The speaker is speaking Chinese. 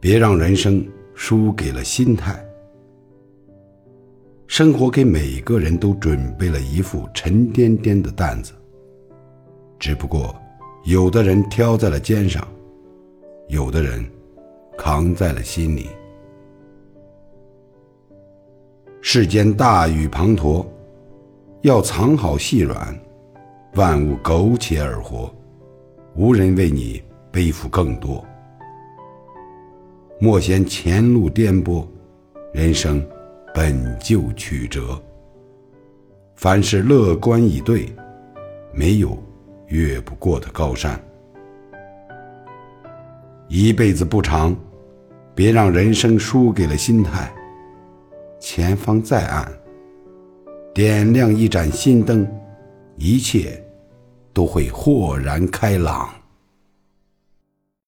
别让人生输给了心态。生活给每个人都准备了一副沉甸甸的担子，只不过有的人挑在了肩上，有的人扛在了心里。世间大雨滂沱，要藏好细软，万物苟且而活，无人为你背负更多。莫嫌前路颠簸，人生本就曲折。凡事乐观以对，没有越不过的高山。一辈子不长，别让人生输给了心态。前方再暗，点亮一盏心灯，一切都会豁然开朗。